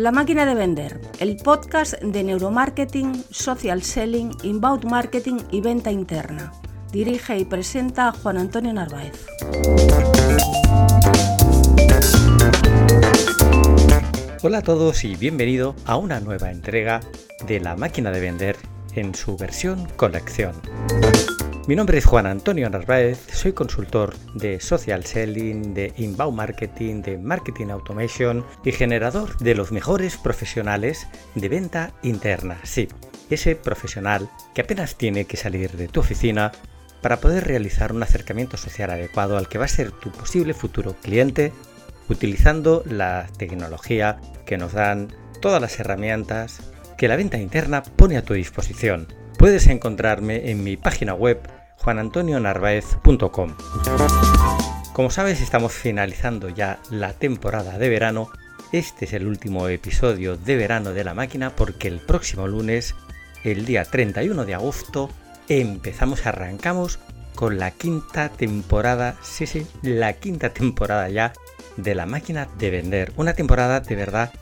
La máquina de vender, el podcast de neuromarketing, social selling, inbound marketing y venta interna. Dirige y presenta Juan Antonio Narváez. Hola a todos y bienvenido a una nueva entrega de La máquina de vender en su versión colección. Mi nombre es Juan Antonio Narváez, soy consultor de social selling, de inbound marketing, de marketing automation y generador de los mejores profesionales de venta interna. Sí, ese profesional que apenas tiene que salir de tu oficina para poder realizar un acercamiento social adecuado al que va a ser tu posible futuro cliente utilizando la tecnología que nos dan todas las herramientas que la venta interna pone a tu disposición. Puedes encontrarme en mi página web juanantonionarvaez.com. Como sabes, estamos finalizando ya la temporada de verano. Este es el último episodio de verano de la máquina porque el próximo lunes, el día 31 de agosto, empezamos, arrancamos con la quinta temporada, sí, sí, la quinta temporada ya de la máquina de vender. Una temporada de verdad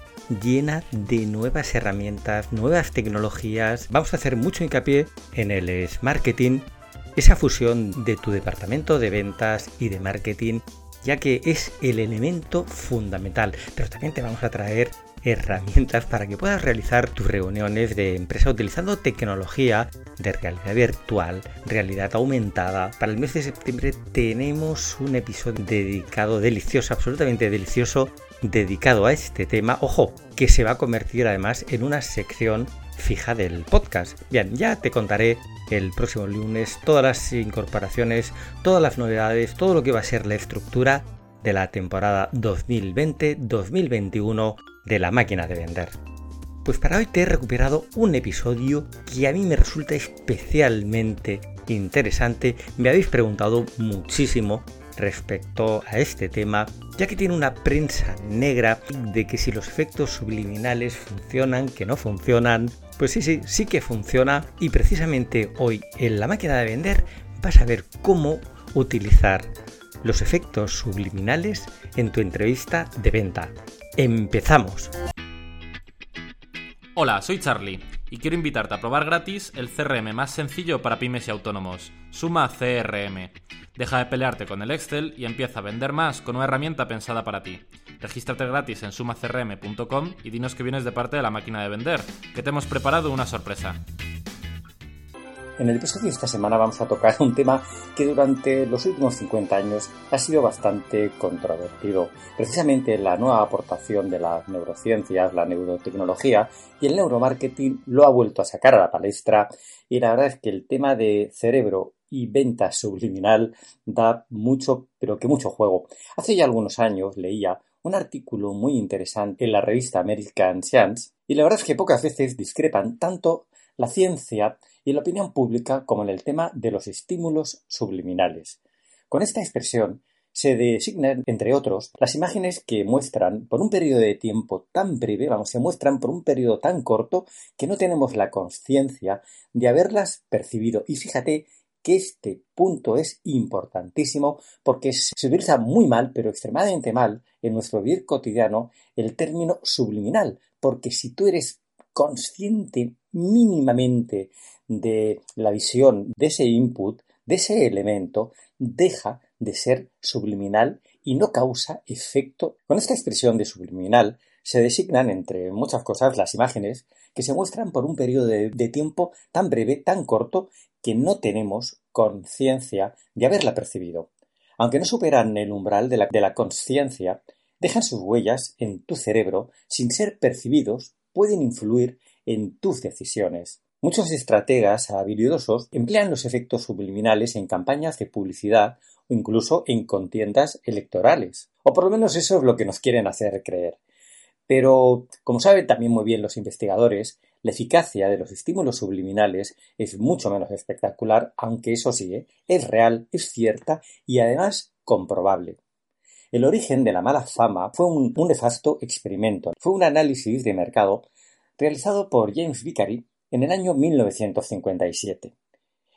llena de nuevas herramientas, nuevas tecnologías. Vamos a hacer mucho hincapié en el marketing esa fusión de tu departamento de ventas y de marketing, ya que es el elemento fundamental. Pero también te vamos a traer herramientas para que puedas realizar tus reuniones de empresa utilizando tecnología de realidad virtual, realidad aumentada. Para el mes de septiembre tenemos un episodio dedicado, delicioso, absolutamente delicioso, dedicado a este tema. Ojo, que se va a convertir además en una sección fija del podcast. Bien, ya te contaré el próximo lunes todas las incorporaciones, todas las novedades, todo lo que va a ser la estructura de la temporada 2020-2021 de la máquina de vender. Pues para hoy te he recuperado un episodio que a mí me resulta especialmente interesante. Me habéis preguntado muchísimo respecto a este tema, ya que tiene una prensa negra de que si los efectos subliminales funcionan, que no funcionan, pues sí, sí, sí que funciona y precisamente hoy en la máquina de vender vas a ver cómo utilizar los efectos subliminales en tu entrevista de venta. ¡Empezamos! Hola, soy Charlie y quiero invitarte a probar gratis el CRM más sencillo para pymes y autónomos, Suma CRM. Deja de pelearte con el Excel y empieza a vender más con una herramienta pensada para ti. Regístrate gratis en sumacrm.com y dinos que vienes de parte de la máquina de vender, que te hemos preparado una sorpresa. En el episodio de esta semana vamos a tocar un tema que durante los últimos 50 años ha sido bastante controvertido. Precisamente la nueva aportación de las neurociencias, la neurotecnología y el neuromarketing lo ha vuelto a sacar a la palestra y la verdad es que el tema de cerebro y venta subliminal da mucho, pero que mucho juego. Hace ya algunos años leía un artículo muy interesante en la revista American Science y la verdad es que pocas veces discrepan tanto la ciencia y la opinión pública como en el tema de los estímulos subliminales. Con esta expresión se designan, entre otros, las imágenes que muestran por un periodo de tiempo tan breve, vamos, se muestran por un periodo tan corto que no tenemos la conciencia de haberlas percibido. Y fíjate que este punto es importantísimo porque se utiliza muy mal, pero extremadamente mal, en nuestro vivir cotidiano el término subliminal, porque si tú eres consciente mínimamente de la visión de ese input, de ese elemento, deja de ser subliminal y no causa efecto. Con esta expresión de subliminal se designan, entre muchas cosas, las imágenes que se muestran por un periodo de, tiempo tan breve, tan corto, que no tenemos conciencia de haberla percibido. Aunque no superan el umbral de la, de la conciencia, dejan sus huellas en tu cerebro sin ser percibidos pueden influir en tus decisiones. Muchos estrategas habilidosos emplean los efectos subliminales en campañas de publicidad o incluso en contiendas electorales. O por lo menos eso es lo que nos quieren hacer creer. Pero, como saben también muy bien los investigadores, la eficacia de los estímulos subliminales es mucho menos espectacular, aunque eso sí, ¿eh? es real, es cierta y además comprobable. El origen de la mala fama fue un, nefasto experimento. Fue un análisis de mercado realizado por James Vicary en el año 1957.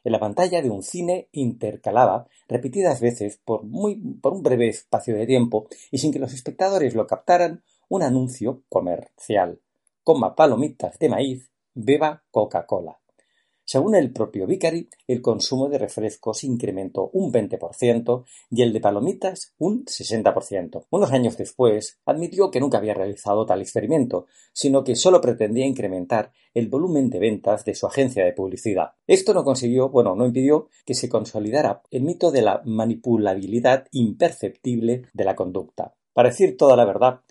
En la pantalla de un cine intercalaba repetidas veces por, muy, por un breve espacio de tiempo y sin que los espectadores lo captaran un anuncio comercial coma palomitas de maíz, beba Coca-Cola. Según el propio Vicari, el consumo de refrescos incrementó un 20% y el de palomitas un 60%. Unos años después, admitió que nunca había realizado tal experimento, sino que solo pretendía incrementar el volumen de ventas de su agencia de publicidad. Esto no consiguió, bueno, no impidió que se consolidara el mito de la manipulabilidad imperceptible de la conducta. Para decir toda la verdad,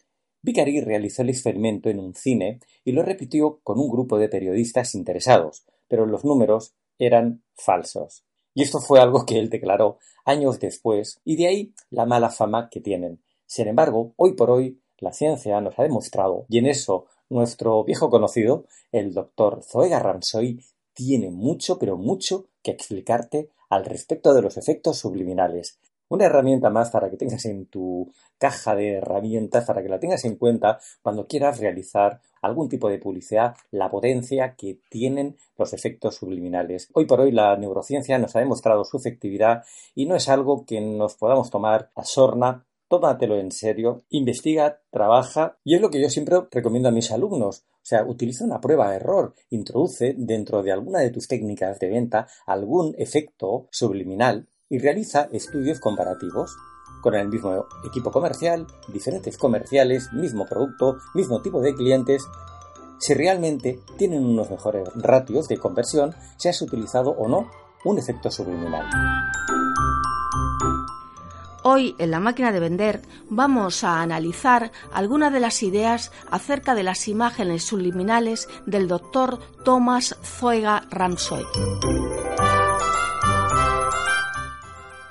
Vicari realizó el experimento en un cine y lo repitió con un grupo de periodistas interesados, pero los números eran falsos. Y esto fue algo que él declaró años después, y de ahí la mala fama que tienen. Sin embargo, hoy por hoy la ciencia nos ha demostrado, y en eso nuestro viejo conocido, el doctor Zoega Ramsoy, tiene mucho, pero mucho que explicarte al respecto de los efectos subliminales, una herramienta más para que tengas en tu caja de herramientas, para que la tengas en cuenta cuando quieras realizar algún tipo de publicidad, la potencia que tienen los efectos subliminales. Hoy por hoy la neurociencia nos ha demostrado su efectividad y no es algo que nos podamos tomar a sorna tómatelo en serio, investiga, trabaja y es lo que yo siempre recomiendo a mis alumnos. O sea, utiliza una prueba de error, introduce dentro de alguna de tus técnicas de venta algún efecto subliminal y realiza estudios comparativos con el mismo equipo comercial, diferentes comerciales, mismo producto, mismo tipo de clientes, si realmente tienen unos mejores ratios de conversión, si has utilizado o no un efecto subliminal. Hoy en la máquina de vender vamos a analizar algunas de las ideas acerca de las imágenes subliminales del doctor Thomas Zoega Ramsoy.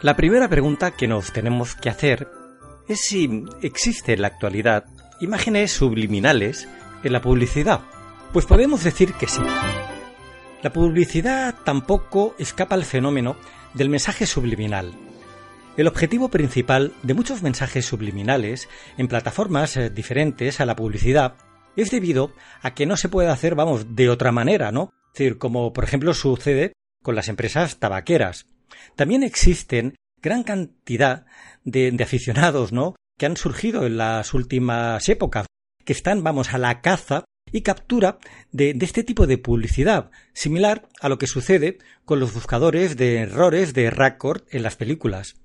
La primera pregunta que nos tenemos que hacer es si existe en la actualidad imágenes subliminales en la publicidad. Pues podemos decir que sí. La publicidad tampoco escapa al fenómeno del mensaje subliminal. El objetivo principal de muchos mensajes subliminales en plataformas eh, diferentes a la publicidad es debido a que no se puede hacer, vamos, de otra manera, ¿no? Es decir, como por ejemplo sucede con las empresas tabaqueras. También existen gran cantidad de, aficionados, ¿no? Que han surgido en las últimas épocas, que están, vamos, a la caza y captura de, este tipo de publicidad, similar a lo que sucede con los buscadores de errores de Record en las películas.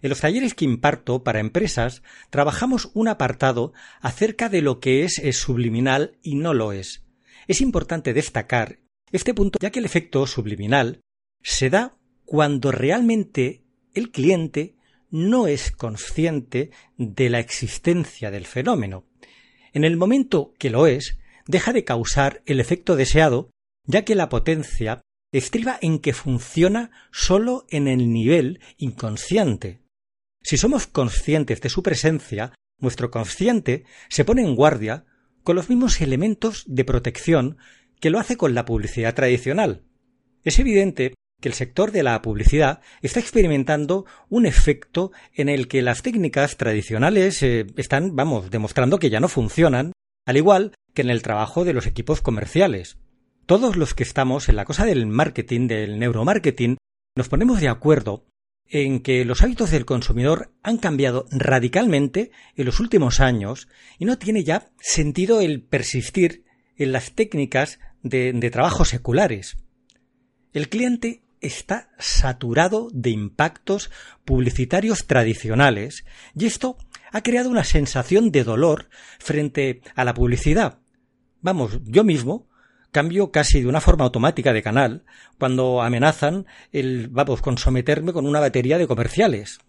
En los talleres que imparto para empresas trabajamos un apartado acerca de lo que es subliminal y no lo es. Es importante destacar este punto ya que el efecto subliminal se da cuando realmente el cliente no es consciente de la existencia del fenómeno. En el momento que lo es, deja de causar el efecto deseado, ya que la potencia estriba en que funciona solo en el nivel inconsciente. Si somos conscientes de su presencia, nuestro consciente se pone en guardia con los mismos elementos de protección que lo hace con la publicidad tradicional. Es evidente que el sector de la publicidad está experimentando un efecto en el que las técnicas tradicionales eh, están, vamos, demostrando que ya no funcionan, al igual que en el trabajo de los equipos comerciales. Todos los que estamos en la cosa del marketing, del neuromarketing, nos ponemos de acuerdo en que los hábitos del consumidor han cambiado radicalmente en los últimos años y no tiene ya sentido el persistir en las técnicas de, de trabajo seculares. El cliente está saturado de impactos publicitarios tradicionales y esto ha creado una sensación de dolor frente a la publicidad. Vamos, yo mismo cambio casi de una forma automática de canal cuando amenazan el, vamos, con someterme con una batería de comerciales.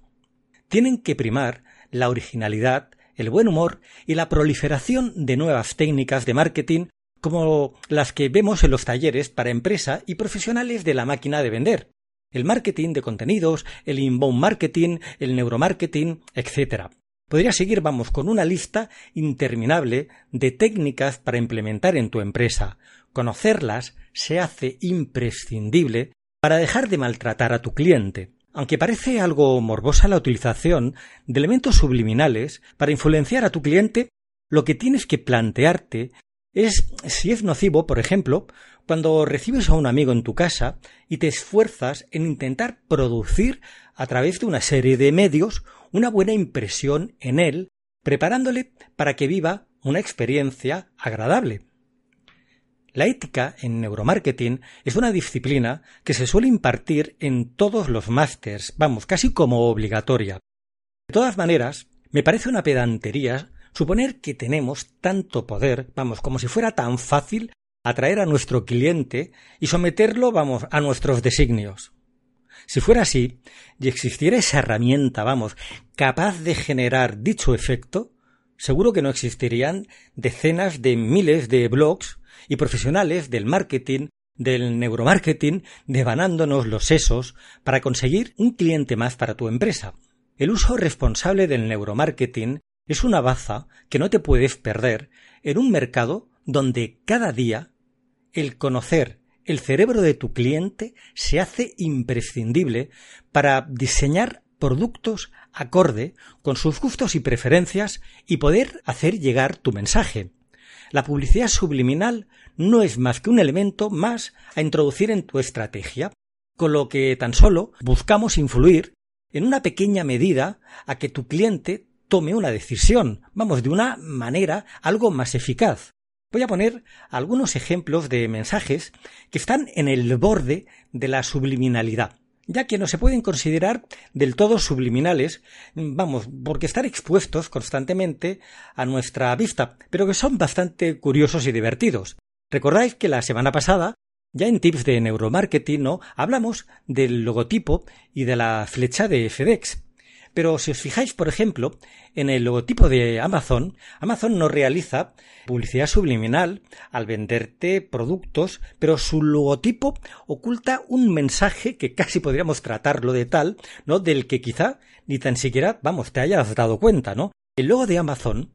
Tienen que primar la originalidad el buen humor y la proliferación de nuevas técnicas de marketing como las que vemos en los talleres para empresa y profesionales de la máquina de vender. El marketing de contenidos, el inbound marketing, el neuromarketing, etc. Podría seguir, vamos, con una lista interminable de técnicas para implementar en tu empresa. Conocerlas se hace imprescindible para dejar de maltratar a tu cliente. Aunque parece algo morbosa la utilización de elementos subliminales para influenciar a tu cliente, lo que tienes que plantearte es si es nocivo, por ejemplo, cuando recibes a un amigo en tu casa y te esfuerzas en intentar producir a través de una serie de medios una buena impresión en él, preparándole para que viva una experiencia agradable. La ética en neuromarketing es una disciplina que se suele impartir en todos los másters, vamos, casi como obligatoria. De todas maneras, me parece una pedantería suponer que tenemos tanto poder, vamos, como si fuera tan fácil atraer a nuestro cliente y someterlo, vamos, a nuestros designios. Si fuera así, y existiera esa herramienta, vamos, capaz de generar dicho efecto, seguro que no existirían decenas de miles de blogs y profesionales del marketing, del neuromarketing, devanándonos los sesos para conseguir un cliente más para tu empresa. El uso responsable del neuromarketing es una baza que no te puedes perder en un mercado donde cada día el conocer el cerebro de tu cliente se hace imprescindible para diseñar productos acorde con sus gustos y preferencias y poder hacer llegar tu mensaje. La publicidad subliminal no es más que un elemento más a introducir en tu estrategia, con lo que tan solo buscamos influir en una pequeña medida a que tu cliente tome una decisión, vamos, de una manera algo más eficaz. Voy a poner algunos ejemplos de mensajes que están en el borde de la subliminalidad ya que no se pueden considerar del todo subliminales, vamos, porque están expuestos constantemente a nuestra vista, pero que son bastante curiosos y divertidos. Recordáis que la semana pasada, ya en tips de neuromarketing, ¿no? hablamos del logotipo y de la flecha de FedEx. Pero si os fijáis, por ejemplo, en el logotipo de Amazon, Amazon no realiza publicidad subliminal al venderte productos, pero su logotipo oculta un mensaje que casi podríamos tratarlo de tal, ¿no? Del que quizá ni tan siquiera, vamos, te hayas dado cuenta, ¿no? El logo de Amazon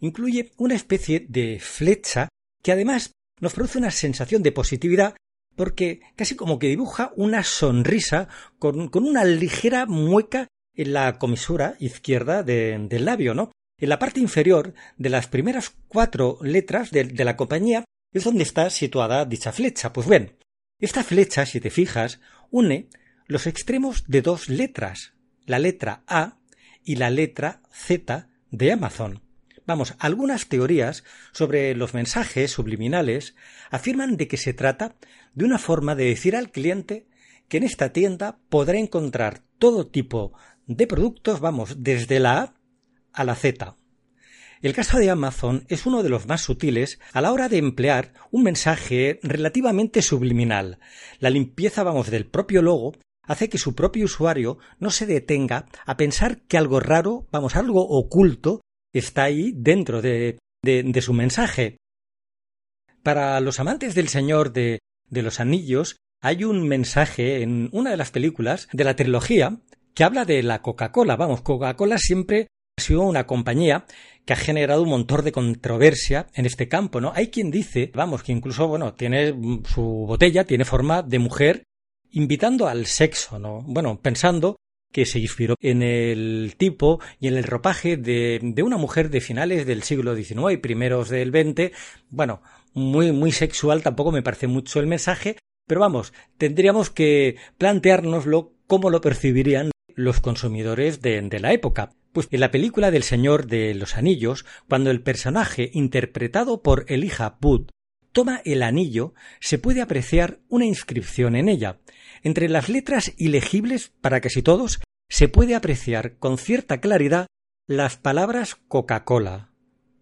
incluye una especie de flecha que además nos produce una sensación de positividad porque casi como que dibuja una sonrisa con, con una ligera mueca en la comisura izquierda del labio, ¿no? En la parte inferior de las primeras cuatro letras de, de la compañía es donde está situada dicha flecha. Pues bien, esta flecha, si te fijas, une los extremos de dos letras, la letra A y la letra Z de Amazon. Vamos, algunas teorías sobre los mensajes subliminales afirman de que se trata de una forma de decir al cliente que en esta tienda podrá encontrar todo tipo de productos, vamos, desde la A a la Z. El caso de Amazon es uno de los más sutiles a la hora de emplear un mensaje relativamente subliminal. La limpieza, vamos, del propio logo hace que su propio usuario no se detenga a pensar que algo raro, vamos, algo oculto, está ahí dentro de, de, su mensaje. Para los amantes del Señor de, de los Anillos, hay un mensaje en una de las películas de la trilogía que habla de la Coca-Cola. Vamos, Coca-Cola siempre ha sido una compañía que ha generado un montón de controversia en este campo, ¿no? Hay quien dice, vamos, que incluso, bueno, tiene su botella, tiene forma de mujer, invitando al sexo, ¿no? Bueno, pensando que se inspiró en el tipo y en el ropaje de, de una mujer de finales del siglo XIX y primeros del XX. Bueno, muy, muy sexual, tampoco me parece mucho el mensaje, pero vamos, tendríamos que planteárnoslo cómo lo percibirían los consumidores de, la época. Pues en la película del Señor de los Anillos, cuando el personaje interpretado por Elijah Wood toma el anillo, se puede apreciar una inscripción en ella. Entre las letras ilegibles para casi todos, se puede apreciar con cierta claridad las palabras Coca-Cola.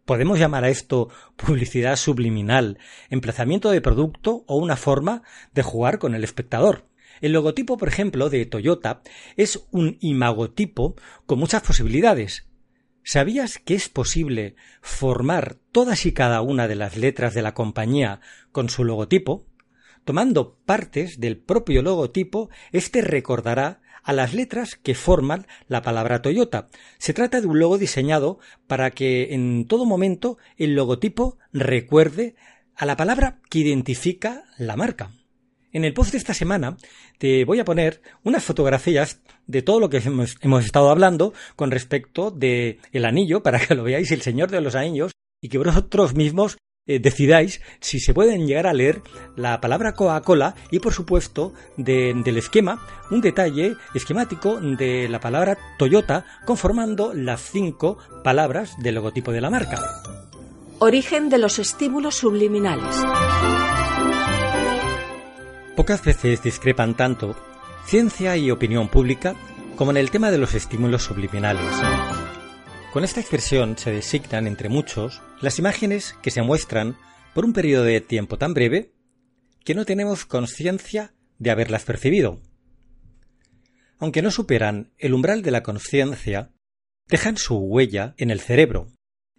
Podemos llamar a esto publicidad subliminal, emplazamiento de producto o una forma de jugar con el espectador. El logotipo, por ejemplo, de Toyota es un imagotipo con muchas posibilidades. ¿Sabías que es posible formar todas y cada una de las letras de la compañía con su logotipo? Tomando partes del propio logotipo, este recordará a las letras que forman la palabra Toyota. Se trata de un logo diseñado para que en todo momento el logotipo recuerde a la palabra que identifica la marca. En el post de esta semana te voy a poner unas fotografías de todo lo que hemos, estado hablando con respecto de el anillo para que lo veáis, el Señor de los Anillos, y que vosotros mismos eh, decidáis si se pueden llegar a leer la palabra Coca-Cola y por supuesto del esquema, un detalle esquemático de la palabra Toyota conformando las cinco palabras del logotipo de la marca. Origen de los estímulos subliminales. Pocas veces discrepan tanto ciencia y opinión pública como en el tema de los estímulos subliminales. Con esta expresión se designan, entre muchos, las imágenes que se muestran por un periodo de tiempo tan breve que no tenemos conciencia de haberlas percibido. Aunque no superan el umbral de la conciencia, dejan su huella en el cerebro.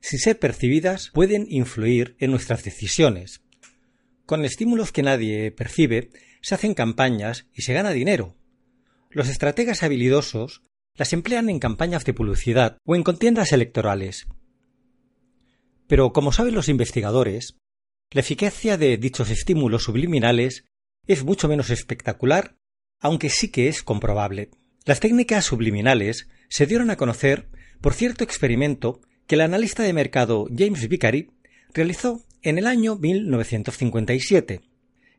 Sin ser percibidas, pueden influir en nuestras decisiones. Con estímulos que nadie percibe, se hacen campañas y se gana dinero. Los estrategas habilidosos las emplean en campañas de publicidad o en contiendas electorales. Pero, como saben los investigadores, la eficacia de dichos estímulos subliminales es mucho menos espectacular, aunque sí que es comprobable. Las técnicas subliminales se dieron a conocer por cierto experimento que el analista de mercado James Vicary realizó en el año 1957.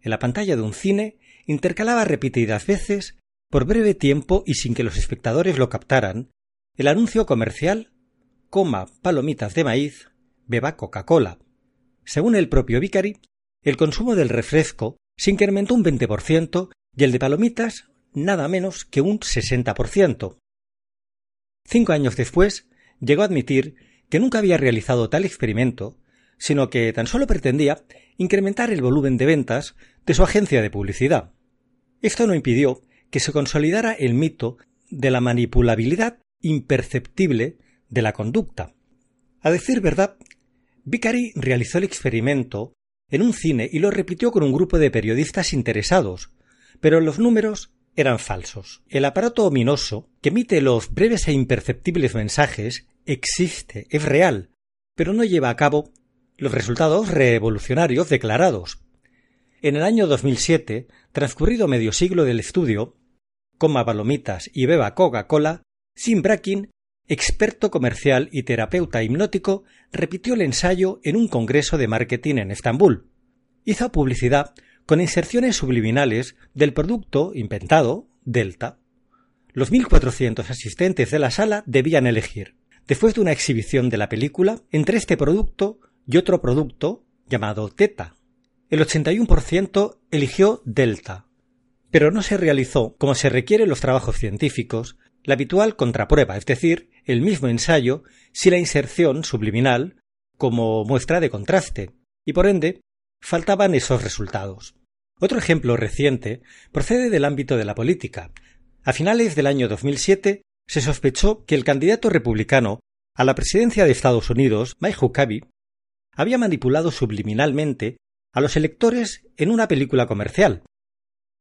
En la pantalla de un cine intercalaba repetidas veces por breve tiempo y sin que los espectadores lo captaran, el anuncio comercial coma palomitas de maíz, beba Coca-Cola. Según el propio Vicari, el consumo del refresco se incrementó un 20% y el de palomitas nada menos que un 60%. Cinco años después, llegó a admitir que nunca había realizado tal experimento, sino que tan solo pretendía incrementar el volumen de ventas de su agencia de publicidad. Esto no impidió que se consolidara el mito de la manipulabilidad imperceptible de la conducta. A decir verdad, Vicari realizó el experimento en un cine y lo repitió con un grupo de periodistas interesados, pero los números eran falsos. El aparato ominoso que emite los breves e imperceptibles mensajes existe, es real, pero no lleva a cabo los resultados revolucionarios declarados. En el año 2007, transcurrido medio siglo del estudio, coma palomitas y beba Coca-Cola, Sim Brakin, experto comercial y terapeuta hipnótico, repitió el ensayo en un congreso de marketing en Estambul. Hizo publicidad con inserciones subliminales del producto inventado, Delta. Los 1.400 asistentes de la sala debían elegir, después de una exhibición de la película, entre este producto y otro producto llamado Teta. El 81% eligió Delta, pero no se realizó, como se requiere en los trabajos científicos, la habitual contraprueba, es decir, el mismo ensayo, si la inserción subliminal como muestra de contraste, y por ende faltaban esos resultados. Otro ejemplo reciente procede del ámbito de la política. A finales del año 2007 se sospechó que el candidato republicano a la presidencia de Estados Unidos, Mike Huckabee, había manipulado subliminalmente a los electores en una película comercial,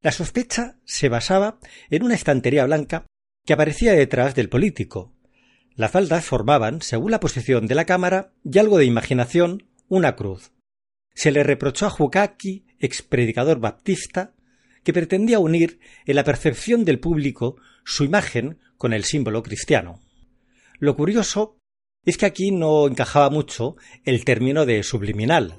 la sospecha se basaba en una estantería blanca que aparecía detrás del político. Las faldas formaban, según la posición de la cámara y algo de imaginación, una cruz. Se le reprochó a Jukaki, ex predicador baptista, que pretendía unir en la percepción del público su imagen con el símbolo cristiano. Lo curioso es que aquí no encajaba mucho el término de subliminal.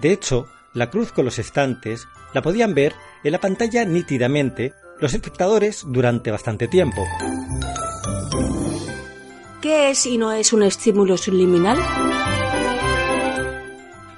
De hecho, la cruz con los estantes la podían ver en la pantalla nítidamente los espectadores durante bastante tiempo. ¿Qué es y no es un estímulo subliminal?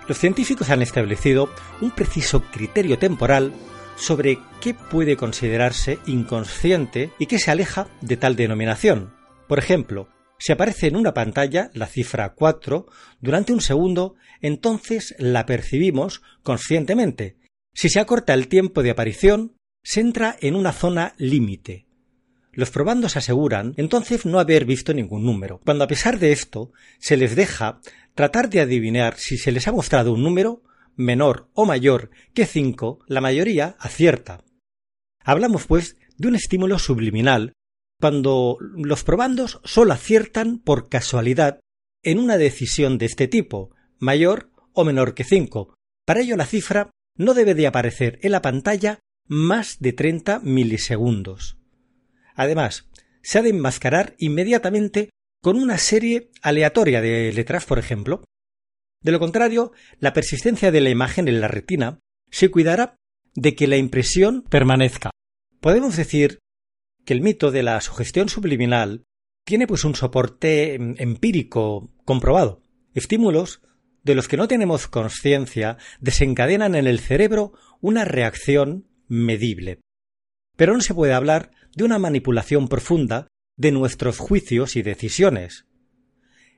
Los científicos han establecido un preciso criterio temporal sobre qué puede considerarse inconsciente y qué se aleja de tal denominación. Por ejemplo, si aparece en una pantalla la cifra 4 durante un segundo, entonces la percibimos conscientemente, si se acorta el tiempo de aparición, se entra en una zona límite. Los probandos aseguran entonces no haber visto ningún número, cuando a pesar de esto se les deja tratar de adivinar si se les ha mostrado un número menor o mayor que 5, la mayoría acierta. Hablamos, pues, de un estímulo subliminal cuando los probandos solo aciertan por casualidad en una decisión de este tipo, mayor o menor que 5. Para ello la cifra no debe de aparecer en la pantalla más de 30 milisegundos. Además, se ha de enmascarar inmediatamente con una serie aleatoria de letras, por ejemplo. De lo contrario, la persistencia de la imagen en la retina se cuidará de que la impresión permanezca. Podemos decir que el mito de la sugestión subliminal tiene pues un soporte em, empírico comprobado. Estímulos de los que no tenemos conciencia desencadenan en el cerebro una reacción medible. Pero no se puede hablar de una manipulación profunda de nuestros juicios y decisiones.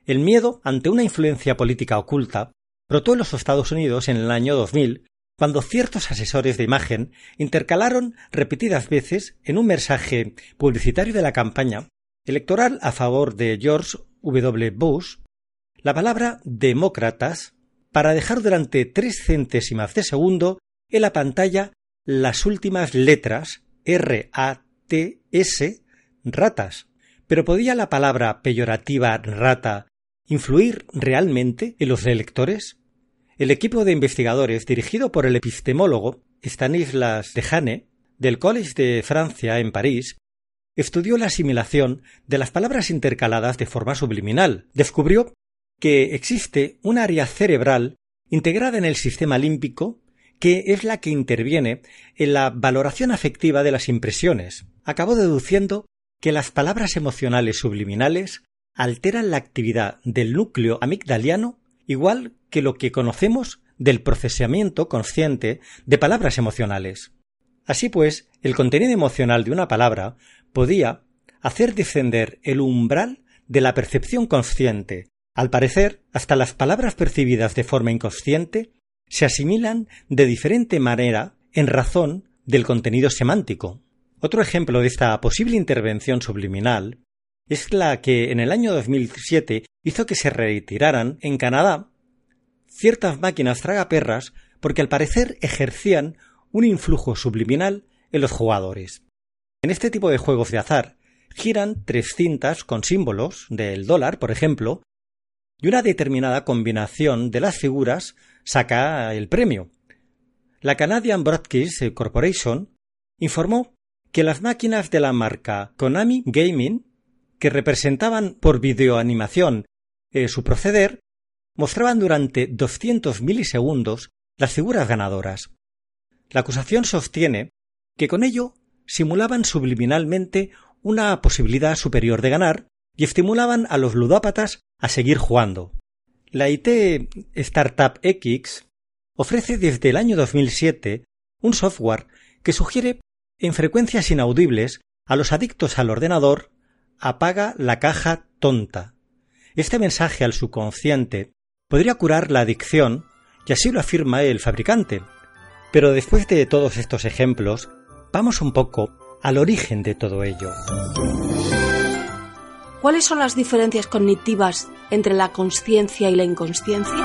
El miedo ante una influencia política oculta brotó en los Estados Unidos en el año 2000 cuando ciertos asesores de imagen intercalaron repetidas veces en un mensaje publicitario de la campaña electoral a favor de George W. Bush la palabra demócratas para dejar durante tres centésimas de segundo en la pantalla las últimas letras R A T S ratas. Pero ¿podía la palabra peyorativa rata influir realmente en los electores? El equipo de investigadores dirigido por el epistemólogo Stanislas Dehaene del College de Francia en París estudió la asimilación de las palabras intercaladas de forma subliminal. Descubrió que existe un área cerebral integrada en el sistema límbico que es la que interviene en la valoración afectiva de las impresiones. Acabó deduciendo que las palabras emocionales subliminales alteran la actividad del núcleo amigdaliano igual que lo que conocemos del procesamiento consciente de palabras emocionales. Así pues, el contenido emocional de una palabra podía hacer descender el umbral de la percepción consciente. Al parecer, hasta las palabras percibidas de forma inconsciente se asimilan de diferente manera en razón del contenido semántico. Otro ejemplo de esta posible intervención subliminal es la que en el año 2007 hizo que se retiraran en Canadá ciertas máquinas tragaperras porque al parecer ejercían un influjo subliminal en los jugadores. En este tipo de juegos de azar giran tres cintas con símbolos del dólar, por ejemplo, y una determinada combinación de las figuras saca el premio. La Canadian Broadcast Corporation informó que las máquinas de la marca Konami Gaming, que representaban por videoanimación eh, su proceder, mostraban durante 200 milisegundos las figuras ganadoras. La acusación sostiene que con ello simulaban subliminalmente una posibilidad superior de ganar y estimulaban a los ludópatas a seguir jugando. La IT Startup X ofrece desde el año 2007 un software que sugiere en frecuencias inaudibles a los adictos al ordenador apaga la caja tonta. Este mensaje al subconsciente podría curar la adicción, y así lo afirma el fabricante. Pero después de todos estos ejemplos, vamos un poco al origen de todo ello. ¿Cuáles son las diferencias cognitivas entre la conciencia y la inconsciencia?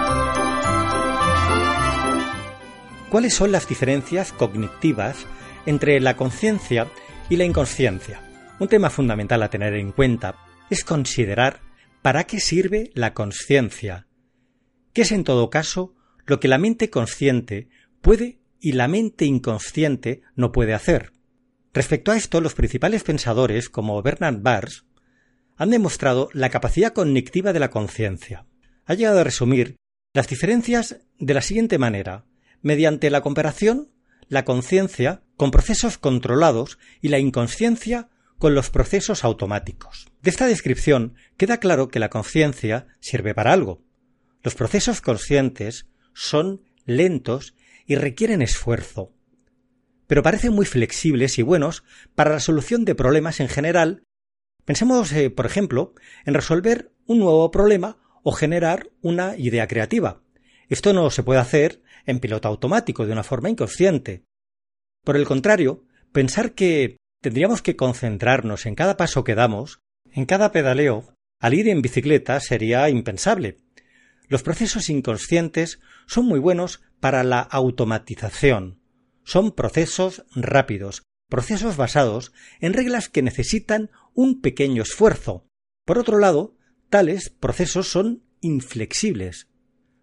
¿Cuáles son las diferencias cognitivas entre la conciencia y la inconsciencia? Un tema fundamental a tener en cuenta es considerar para qué sirve la conciencia, que es en todo caso lo que la mente consciente puede y la mente inconsciente no puede hacer. Respecto a esto, los principales pensadores, como Bernard Bars, han demostrado la capacidad cognitiva de la conciencia. Ha llegado a resumir las diferencias de la siguiente manera, mediante la comparación, la conciencia con procesos controlados y la inconsciencia con los procesos automáticos. De esta descripción queda claro que la conciencia sirve para algo, los procesos conscientes son lentos y requieren esfuerzo, pero parecen muy flexibles y buenos para la solución de problemas en general. Pensemos, eh, por ejemplo, en resolver un nuevo problema o generar una idea creativa. Esto no se puede hacer en piloto automático de una forma inconsciente. Por el contrario, pensar que tendríamos que concentrarnos en cada paso que damos, en cada pedaleo, al ir en bicicleta sería impensable. Los procesos inconscientes son muy buenos para la automatización. Son procesos rápidos, procesos basados en reglas que necesitan un pequeño esfuerzo. Por otro lado, tales procesos son inflexibles.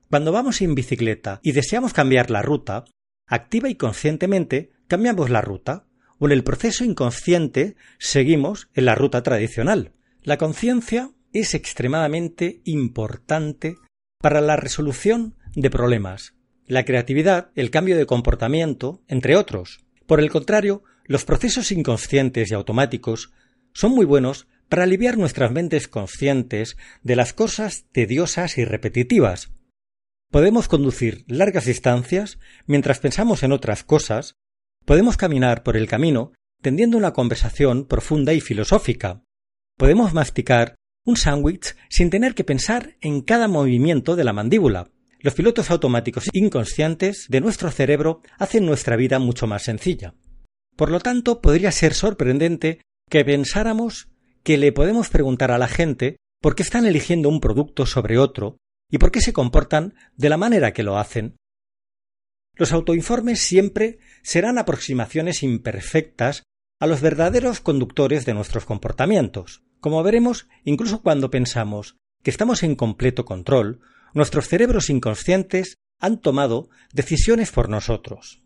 Cuando vamos en bicicleta y deseamos cambiar la ruta, activa y conscientemente cambiamos la ruta, o en el proceso inconsciente seguimos en la ruta tradicional. La conciencia es extremadamente importante para la resolución de problemas, la creatividad, el cambio de comportamiento, entre otros. Por el contrario, los procesos inconscientes y automáticos son muy buenos para aliviar nuestras mentes conscientes de las cosas tediosas y repetitivas. Podemos conducir largas distancias mientras pensamos en otras cosas, podemos caminar por el camino tendiendo una conversación profunda y filosófica, podemos masticar un sándwich sin tener que pensar en cada movimiento de la mandíbula. Los pilotos automáticos inconscientes de nuestro cerebro hacen nuestra vida mucho más sencilla. Por lo tanto, podría ser sorprendente que pensáramos que le podemos preguntar a la gente por qué están eligiendo un producto sobre otro y por qué se comportan de la manera que lo hacen. Los autoinformes siempre serán aproximaciones imperfectas a los verdaderos conductores de nuestros comportamientos. Como veremos, incluso cuando pensamos que estamos en completo control, nuestros cerebros inconscientes han tomado decisiones por nosotros.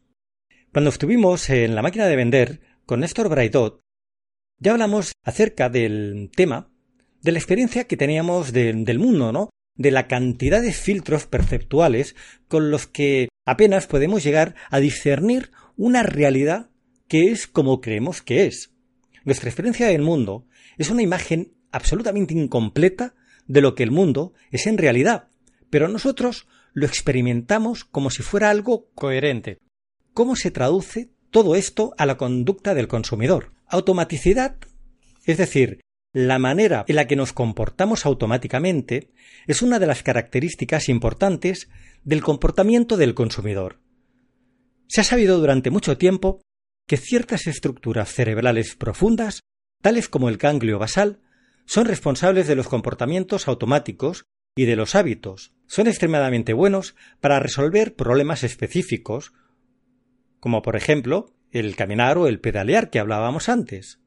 Cuando estuvimos en la máquina de vender con Néstor Braidot, ya hablamos acerca del tema de la experiencia que teníamos del mundo, ¿no? De la cantidad de filtros perceptuales con los que apenas podemos llegar a discernir una realidad que es como creemos que es. Nuestra experiencia del mundo es una imagen absolutamente incompleta de lo que el mundo es en realidad, pero nosotros lo experimentamos como si fuera algo coherente. ¿Cómo se traduce todo esto a la conducta del consumidor? Automaticidad, es decir, la manera en la que nos comportamos automáticamente, es una de las características importantes del comportamiento del consumidor. Se ha sabido durante mucho tiempo que ciertas estructuras cerebrales profundas, tales como el ganglio basal, son responsables de los comportamientos automáticos y de los hábitos. Son extremadamente buenos para resolver problemas específicos como por ejemplo el caminar o el pedalear que hablábamos antes.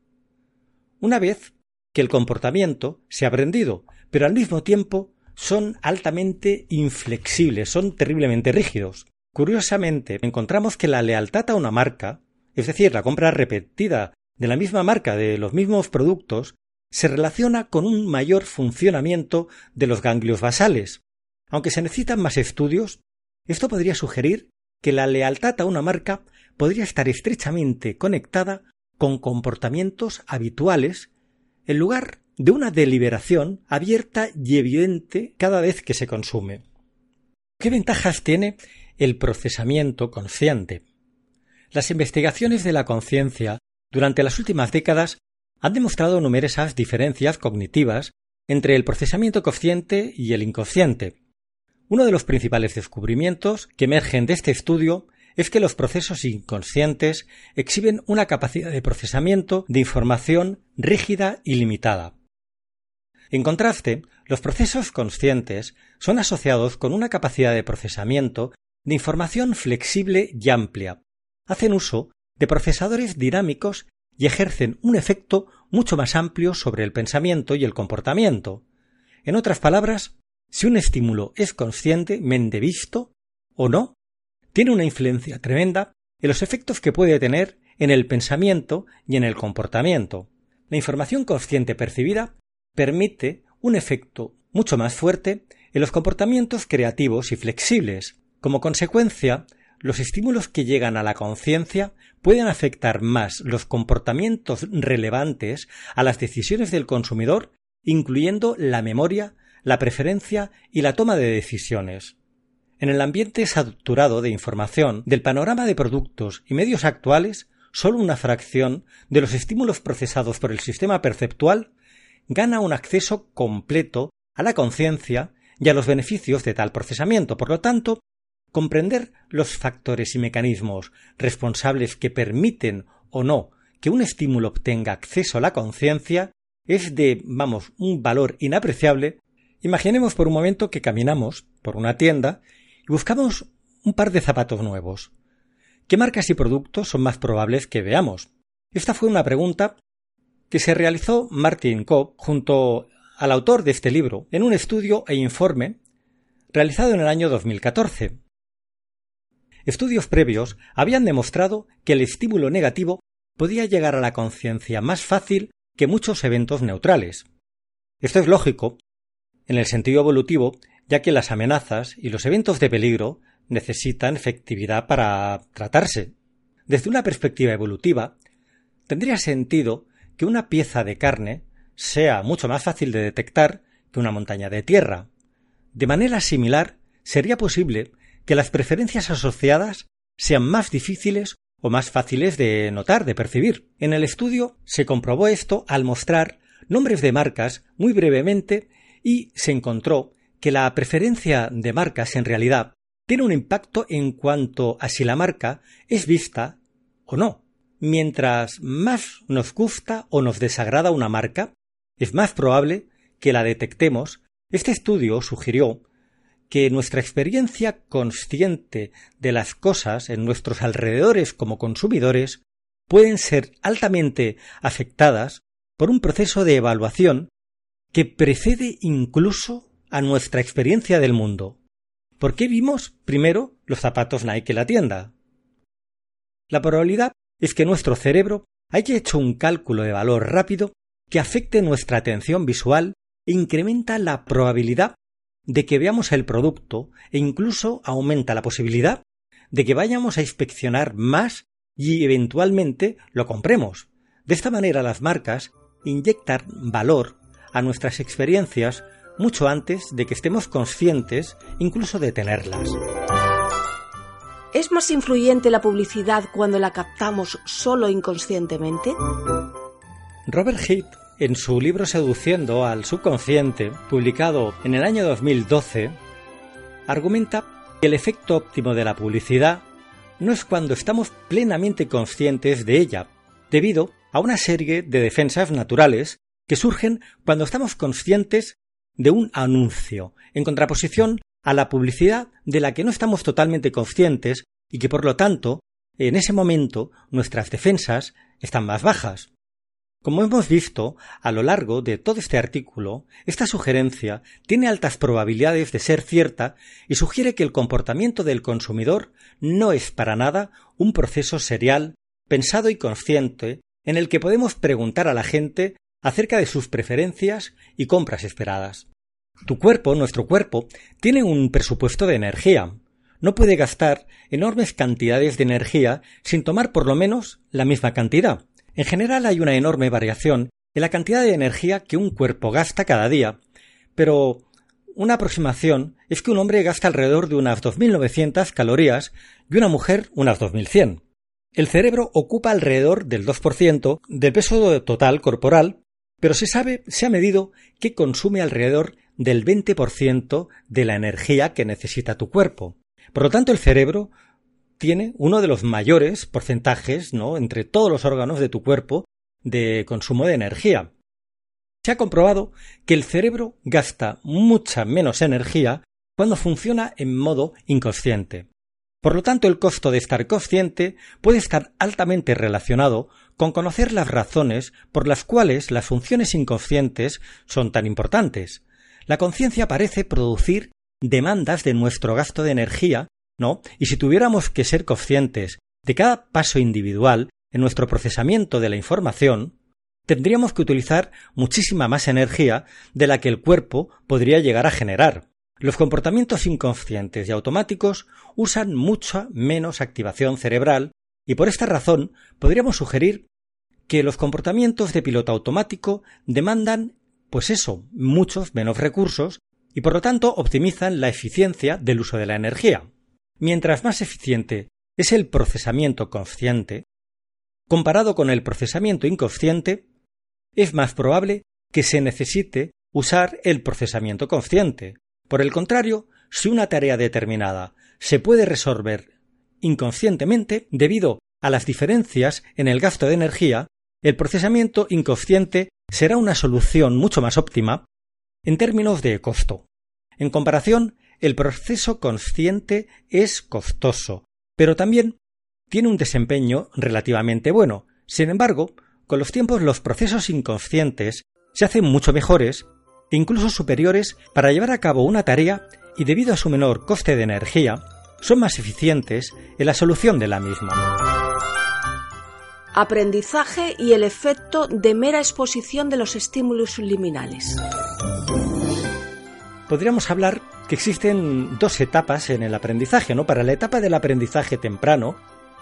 Una vez que el comportamiento se ha aprendido, pero al mismo tiempo son altamente inflexibles, son terriblemente rígidos. Curiosamente, encontramos que la lealtad a una marca, es decir, la compra repetida de la misma marca de los mismos productos, se relaciona con un mayor funcionamiento de los ganglios basales. Aunque se necesitan más estudios, esto podría sugerir que la lealtad a una marca podría estar estrechamente conectada con comportamientos habituales en lugar de una deliberación abierta y evidente cada vez que se consume. ¿Qué ventajas tiene el procesamiento consciente? Las investigaciones de la conciencia durante las últimas décadas han demostrado numerosas diferencias cognitivas entre el procesamiento consciente y el inconsciente, uno de los principales descubrimientos que emergen de este estudio es que los procesos inconscientes exhiben una capacidad de procesamiento de información rígida y limitada. En contraste, los procesos conscientes son asociados con una capacidad de procesamiento de información flexible y amplia. Hacen uso de procesadores dinámicos y ejercen un efecto mucho más amplio sobre el pensamiento y el comportamiento. En otras palabras, si un estímulo es conscientemente visto o no, tiene una influencia tremenda en los efectos que puede tener en el pensamiento y en el comportamiento. La información consciente percibida permite un efecto mucho más fuerte en los comportamientos creativos y flexibles. Como consecuencia, los estímulos que llegan a la conciencia pueden afectar más los comportamientos relevantes a las decisiones del consumidor, incluyendo la memoria, la preferencia y la toma de decisiones. En el ambiente saturado de información del panorama de productos y medios actuales, solo una fracción de los estímulos procesados por el sistema perceptual gana un acceso completo a la conciencia y a los beneficios de tal procesamiento. Por lo tanto, comprender los factores y mecanismos responsables que permiten o no que un estímulo obtenga acceso a la conciencia es de, vamos, un valor inapreciable, imaginemos por un momento que caminamos por una tienda y buscamos un par de zapatos nuevos. ¿Qué marcas y productos son más probables que veamos? Esta fue una pregunta que se realizó Martin Kopp junto al autor de este libro en un estudio e informe realizado en el año 2014. Estudios previos habían demostrado que el estímulo negativo podía llegar a la conciencia más fácil que muchos eventos neutrales. Esto es lógico, en el sentido evolutivo, ya que las amenazas y los eventos de peligro necesitan efectividad para tratarse. Desde una perspectiva evolutiva, tendría sentido que una pieza de carne sea mucho más fácil de detectar que una montaña de tierra. De manera similar, sería posible que las preferencias asociadas sean más difíciles o más fáciles de notar, de percibir. En el estudio se comprobó esto al mostrar nombres de marcas muy brevemente y se encontró que la preferencia de marcas en realidad tiene un impacto en cuanto a si la marca es vista o no. Mientras más nos gusta o nos desagrada una marca, es más probable que la detectemos. Este estudio sugirió que nuestra experiencia consciente de las cosas en nuestros alrededores como consumidores pueden ser altamente afectadas por un proceso de evaluación que precede incluso a nuestra experiencia del mundo. ¿Por qué vimos primero los zapatos Nike en la tienda? La probabilidad es que nuestro cerebro haya hecho un cálculo de valor rápido que afecte nuestra atención visual e incrementa la probabilidad de que veamos el producto e incluso aumenta la posibilidad de que vayamos a inspeccionar más y eventualmente lo compremos. De esta manera las marcas inyectan valor a nuestras experiencias mucho antes de que estemos conscientes incluso de tenerlas. ¿Es más influyente la publicidad cuando la captamos solo inconscientemente? Robert Heath, en su libro Seduciendo al subconsciente, publicado en el año 2012, argumenta que el efecto óptimo de la publicidad no es cuando estamos plenamente conscientes de ella, debido a una serie de defensas naturales que surgen cuando estamos conscientes de un anuncio, en contraposición a la publicidad de la que no estamos totalmente conscientes y que por lo tanto, en ese momento, nuestras defensas están más bajas. Como hemos visto a lo largo de todo este artículo, esta sugerencia tiene altas probabilidades de ser cierta y sugiere que el comportamiento del consumidor no es para nada un proceso serial, pensado y consciente, en el que podemos preguntar a la gente acerca de sus preferencias y compras esperadas. Tu cuerpo, nuestro cuerpo, tiene un presupuesto de energía. No puede gastar enormes cantidades de energía sin tomar por lo menos la misma cantidad. En general hay una enorme variación en la cantidad de energía que un cuerpo gasta cada día, pero una aproximación es que un hombre gasta alrededor de unas 2.900 calorías y una mujer unas 2.100. El cerebro ocupa alrededor del 2% del peso total corporal pero se sabe, se ha medido que consume alrededor del 20% de la energía que necesita tu cuerpo. Por lo tanto, el cerebro tiene uno de los mayores porcentajes, ¿no? entre todos los órganos de tu cuerpo de consumo de energía. Se ha comprobado que el cerebro gasta mucha menos energía cuando funciona en modo inconsciente. Por lo tanto, el costo de estar consciente puede estar altamente relacionado con conocer las razones por las cuales las funciones inconscientes son tan importantes. La conciencia parece producir demandas de nuestro gasto de energía, ¿no? Y si tuviéramos que ser conscientes de cada paso individual en nuestro procesamiento de la información, tendríamos que utilizar muchísima más energía de la que el cuerpo podría llegar a generar. Los comportamientos inconscientes y automáticos usan mucha menos activación cerebral y por esta razón podríamos sugerir que los comportamientos de piloto automático demandan, pues eso, muchos menos recursos y por lo tanto optimizan la eficiencia del uso de la energía. Mientras más eficiente es el procesamiento consciente, comparado con el procesamiento inconsciente, es más probable que se necesite usar el procesamiento consciente, por el contrario, si una tarea determinada se puede resolver inconscientemente debido a las diferencias en el gasto de energía, el procesamiento inconsciente será una solución mucho más óptima en términos de costo. En comparación, el proceso consciente es costoso, pero también tiene un desempeño relativamente bueno. Sin embargo, con los tiempos los procesos inconscientes se hacen mucho mejores e incluso superiores para llevar a cabo una tarea y debido a su menor coste de energía, son más eficientes en la solución de la misma. Aprendizaje y el efecto de mera exposición de los estímulos subliminales. Podríamos hablar que existen dos etapas en el aprendizaje, ¿no? Para la etapa del aprendizaje temprano,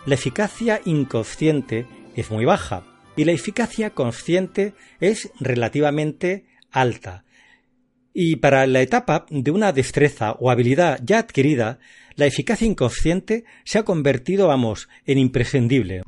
la eficacia inconsciente es muy baja y la eficacia consciente es relativamente alta. Y para la etapa de una destreza o habilidad ya adquirida, la eficacia inconsciente se ha convertido, vamos, en imprescindible.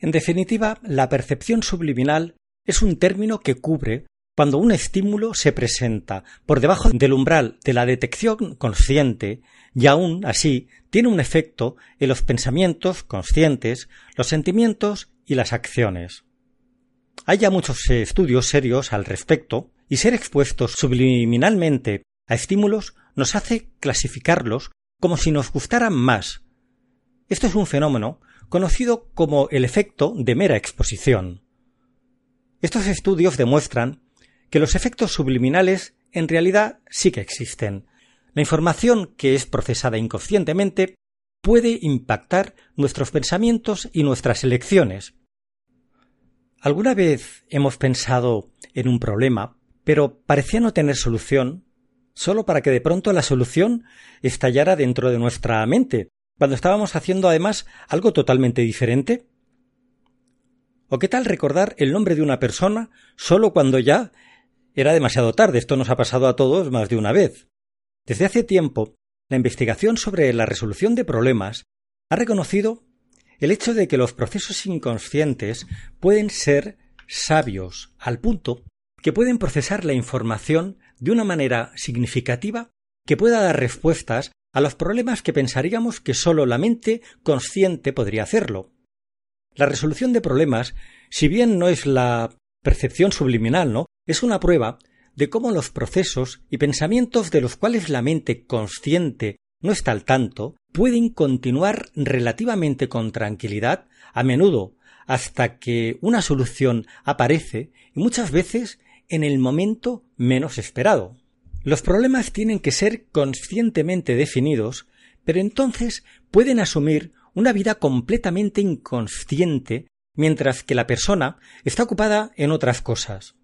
En definitiva, la percepción subliminal es un término que cubre cuando un estímulo se presenta por debajo del umbral de la detección consciente y aún así tiene un efecto en los pensamientos conscientes, los sentimientos y las acciones. Hay ya muchos estudios serios al respecto y ser expuestos subliminalmente a estímulos nos hace clasificarlos como si nos gustaran más. Esto es un fenómeno conocido como el efecto de mera exposición. Estos estudios demuestran que los efectos subliminales en realidad sí que existen. La información que es procesada inconscientemente puede impactar nuestros pensamientos y nuestras elecciones. ¿Alguna vez hemos pensado en un problema, pero parecía no tener solución, solo para que de pronto la solución estallara dentro de nuestra mente, cuando estábamos haciendo además algo totalmente diferente? ¿O qué tal recordar el nombre de una persona solo cuando ya era demasiado tarde? Esto nos ha pasado a todos más de una vez. Desde hace tiempo, la investigación sobre la resolución de problemas ha reconocido el hecho de que los procesos inconscientes pueden ser sabios al punto que pueden procesar la información de una manera significativa que pueda dar respuestas a los problemas que pensaríamos que sólo la mente consciente podría hacerlo. La resolución de problemas, si bien no es la percepción subliminal, ¿no? Es una prueba de cómo los procesos y pensamientos de los cuales la mente consciente no está al tanto pueden continuar relativamente con tranquilidad, a menudo hasta que una solución aparece y muchas veces en el momento menos esperado. Los problemas tienen que ser conscientemente definidos, pero entonces pueden asumir una vida completamente inconsciente mientras que la persona está ocupada en otras cosas.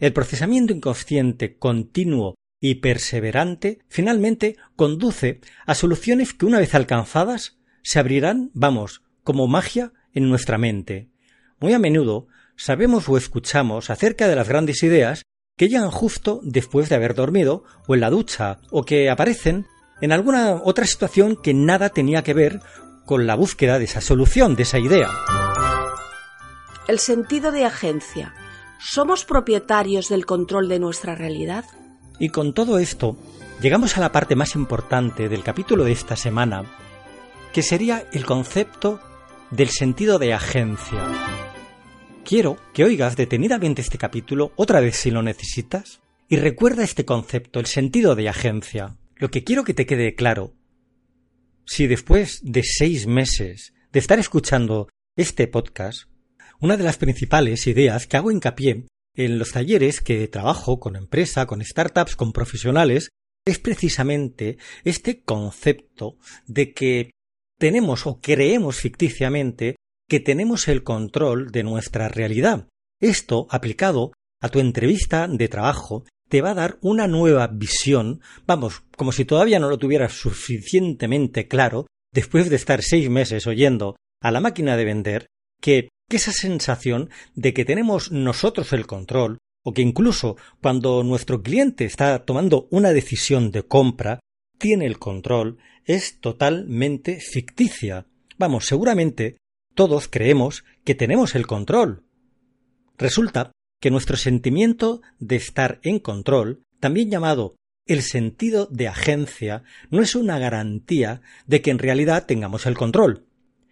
El procesamiento inconsciente continuo y perseverante finalmente conduce a soluciones que una vez alcanzadas se abrirán, vamos, como magia en nuestra mente. Muy a menudo sabemos o escuchamos acerca de las grandes ideas que llegan justo después de haber dormido o en la ducha o que aparecen en alguna otra situación que nada tenía que ver con la búsqueda de esa solución, de esa idea. El sentido de agencia. ¿Somos propietarios del control de nuestra realidad? Y con todo esto, llegamos a la parte más importante del capítulo de esta semana, que sería el concepto del sentido de agencia. Quiero que oigas detenidamente este capítulo otra vez si lo necesitas y recuerda este concepto, el sentido de agencia. Lo que quiero que te quede claro, si después de seis meses de estar escuchando este podcast, una de las principales ideas que hago hincapié en los talleres que trabajo con empresa, con startups, con profesionales, es precisamente este concepto de que tenemos o creemos ficticiamente que tenemos el control de nuestra realidad. Esto, aplicado a tu entrevista de trabajo, te va a dar una nueva visión, vamos, como si todavía no lo tuvieras suficientemente claro, después de estar seis meses oyendo a la máquina de vender, que que esa sensación de que tenemos nosotros el control, o que incluso cuando nuestro cliente está tomando una decisión de compra, tiene el control, es totalmente ficticia. Vamos, seguramente todos creemos que tenemos el control. Resulta que nuestro sentimiento de estar en control, también llamado el sentido de agencia, no es una garantía de que en realidad tengamos el control.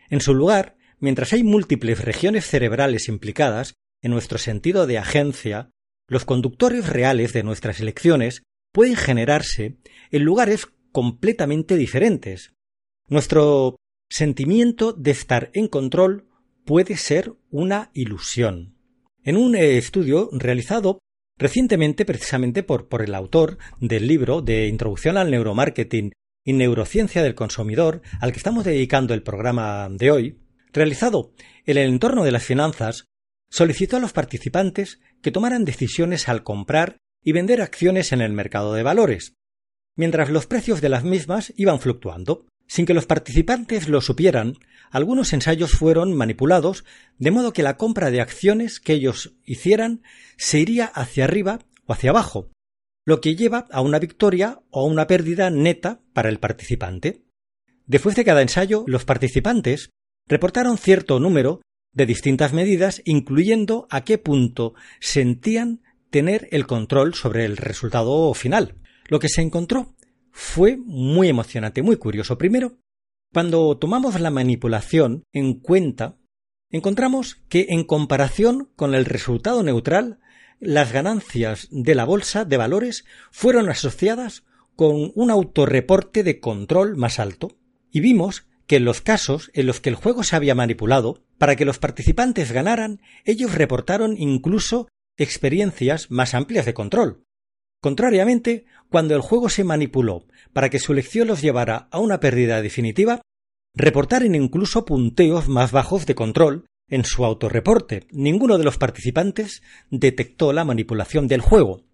En su lugar, mientras hay múltiples regiones cerebrales implicadas, en nuestro sentido de agencia, los conductores reales de nuestras elecciones pueden generarse en lugares completamente diferentes. Nuestro sentimiento de estar en control puede ser una ilusión. En un estudio realizado recientemente precisamente por, por el autor del libro de Introducción al Neuromarketing y Neurociencia del Consumidor, al que estamos dedicando el programa de hoy, realizado en el entorno de las finanzas, solicitó a los participantes que tomaran decisiones al comprar y vender acciones en el mercado de valores, mientras los precios de las mismas iban fluctuando. Sin que los participantes lo supieran, algunos ensayos fueron manipulados de modo que la compra de acciones que ellos hicieran se iría hacia arriba o hacia abajo, lo que lleva a una victoria o a una pérdida neta para el participante. Después de cada ensayo, los participantes reportaron cierto número de distintas medidas, incluyendo a qué punto sentían tener el control sobre el resultado final. Lo que se encontró fue muy emocionante, muy curioso. Primero, cuando tomamos la manipulación en cuenta, encontramos que en comparación con el resultado neutral, las ganancias de la bolsa de valores fueron asociadas con un autorreporte de control más alto. Y vimos que en los casos en los que el juego se había manipulado, para que los participantes ganaran, ellos reportaron incluso experiencias más amplias de control. Contrariamente, cuando el juego se manipuló para que su elección los llevara a una pérdida definitiva, reportaron incluso punteos más bajos de control en su autorreporte. Ninguno de los participantes detectó la manipulación del juego.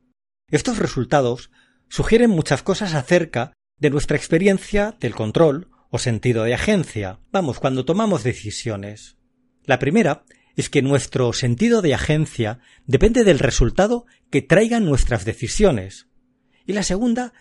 Estos resultados sugieren muchas cosas acerca de nuestra experiencia del control o sentido de agencia. Vamos, cuando tomamos decisiones. La primera es que nuestro sentido de agencia depende del resultado que traigan nuestras decisiones. Y la segunda,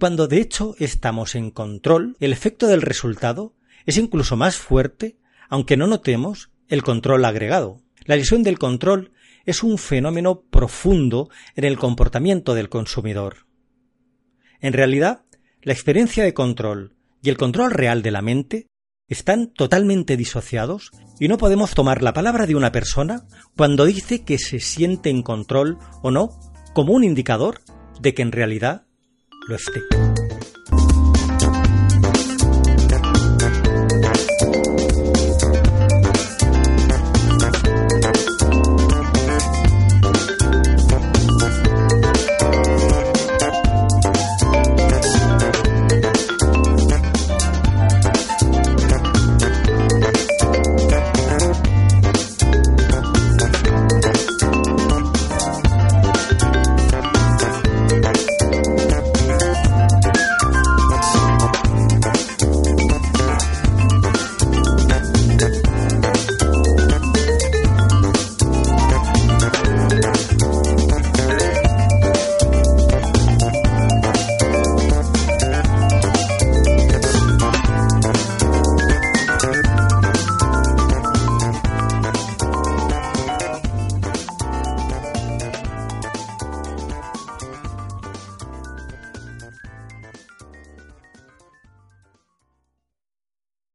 cuando de hecho estamos en control, el efecto del resultado es incluso más fuerte, aunque no notemos el control agregado. La lesión del control es un fenómeno profundo en el comportamiento del consumidor. En realidad, la experiencia de control y el control real de la mente están totalmente disociados y no podemos tomar la palabra de una persona cuando dice que se siente en control o no como un indicador de que en realidad lo esté.